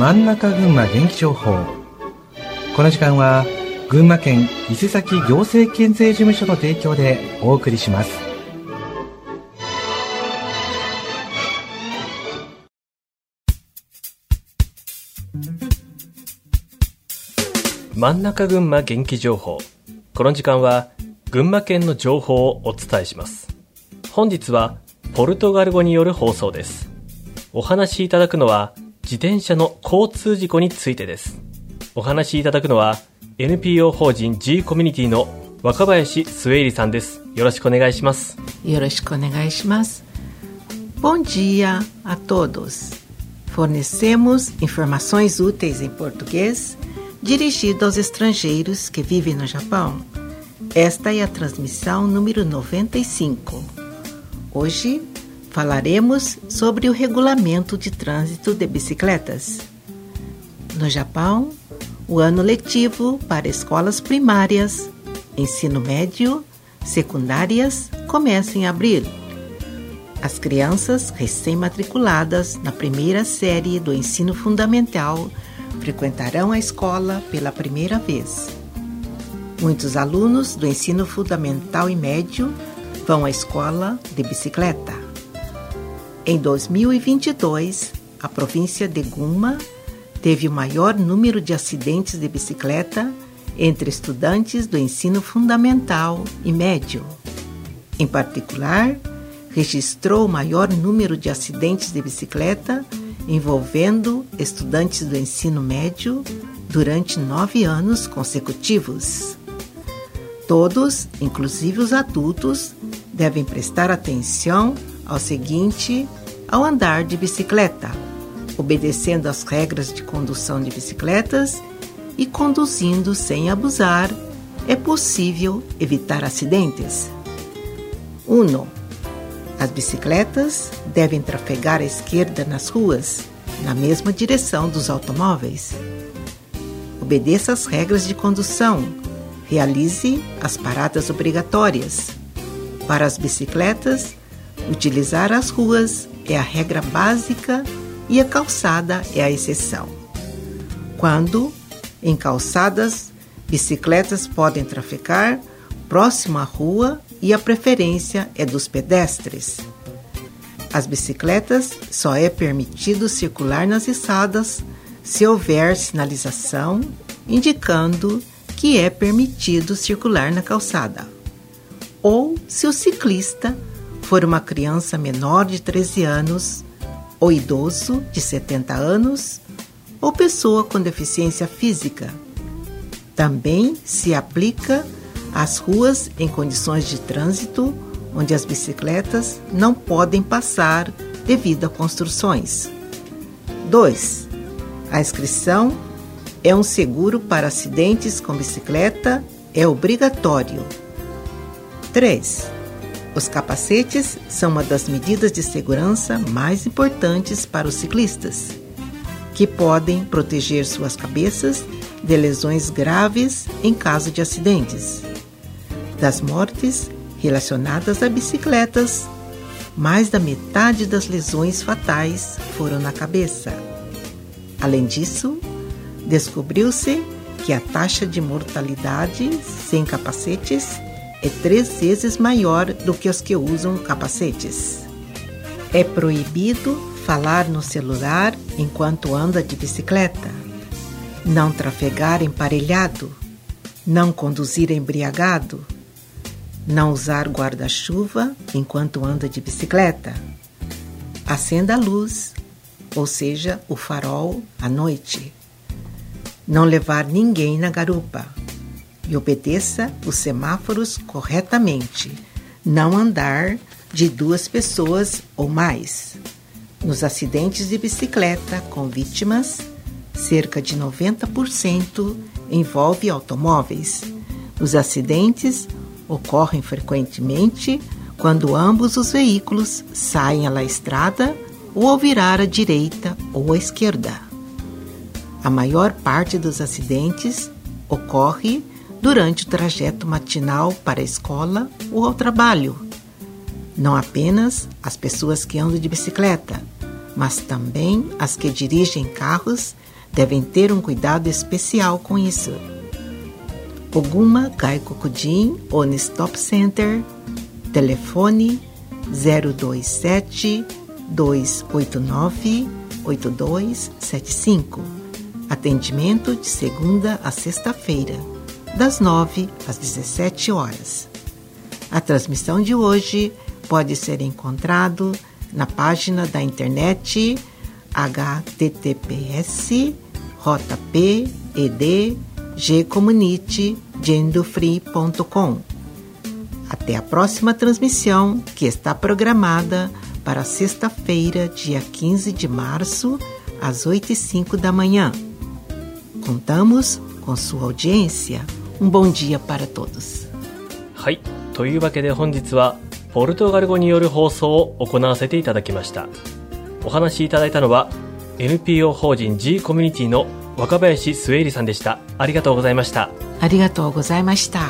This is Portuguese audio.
真ん中群馬元気情報。この時間は群馬県伊勢崎行政県税事務所の提供でお送りします。真ん中群馬元気情報。この時間は群馬県の情報をお伝えします。本日はポルトガル語による放送です。お話しいただくのは自転車の交通事故についてですお話しいただくのは NPO 法人 G コミュニティの若林スウェイリさんですよろしくお願いしますよろしくお願いします Bom dia a todos Fornecemos informações úteis em português dirigido aos estrangeiros que vivem no Japão. Esta é a transmissão número 95. Hoje falaremos sobre o regulamento de trânsito de bicicletas. No Japão, o ano letivo para escolas primárias, ensino médio, secundárias começa em abril. As crianças recém-matriculadas na primeira série do ensino fundamental frequentarão a escola pela primeira vez. Muitos alunos do ensino fundamental e médio vão à escola de bicicleta. Em 2022, a província de Guma teve o maior número de acidentes de bicicleta entre estudantes do ensino fundamental e médio. Em particular, registrou o maior número de acidentes de bicicleta envolvendo estudantes do ensino médio durante nove anos consecutivos. Todos, inclusive os adultos, devem prestar atenção ao seguinte ao andar de bicicleta, obedecendo às regras de condução de bicicletas e conduzindo sem abusar, é possível evitar acidentes. 1. As bicicletas devem trafegar à esquerda nas ruas, na mesma direção dos automóveis. Obedeça às regras de condução. Realize as paradas obrigatórias. Para as bicicletas, utilizar as ruas é a regra básica e a calçada é a exceção. Quando, em calçadas, bicicletas podem trafegar próximo à rua e a preferência é dos pedestres. As bicicletas só é permitido circular nas estradas se houver sinalização indicando que é permitido circular na calçada, ou se o ciclista for uma criança menor de 13 anos, ou idoso de 70 anos, ou pessoa com deficiência física. Também se aplica às ruas em condições de trânsito onde as bicicletas não podem passar devido a construções. 2. A inscrição é um seguro para acidentes com bicicleta é obrigatório. 3. Os capacetes são uma das medidas de segurança mais importantes para os ciclistas, que podem proteger suas cabeças de lesões graves em caso de acidentes. Das mortes relacionadas a bicicletas, mais da metade das lesões fatais foram na cabeça. Além disso, descobriu-se que a taxa de mortalidade sem capacetes é três vezes maior do que os que usam capacetes. É proibido falar no celular enquanto anda de bicicleta, não trafegar emparelhado, não conduzir embriagado, não usar guarda-chuva enquanto anda de bicicleta, acenda a luz, ou seja, o farol à noite, não levar ninguém na garupa e obedeça os semáforos corretamente. Não andar de duas pessoas ou mais. Nos acidentes de bicicleta com vítimas, cerca de 90% envolve automóveis. Os acidentes ocorrem frequentemente quando ambos os veículos saem à estrada ou ao virar à direita ou à esquerda. A maior parte dos acidentes ocorre durante o trajeto matinal para a escola ou ao trabalho. Não apenas as pessoas que andam de bicicleta, mas também as que dirigem carros devem ter um cuidado especial com isso. Oguma Gaikokujin On Stop Center, telefone 027 289 8275. Atendimento de segunda a sexta-feira, das 9 às 17 horas. A transmissão de hoje pode ser encontrado na página da internet https jped gcommunity gendofree.com. Até a próxima transmissão, que está programada para sexta-feira, dia 15 de março, às 8 e 5 da manhã. Contamos com sua audiência. Um bom dia para todos. はい。というわけで本日は、ポルトガル語による放送を行わせていただきました。お話しいただいたのは、NPO 法人 G コミュニティの若林末入さんでした。ありがとうございました。ありがとうございました。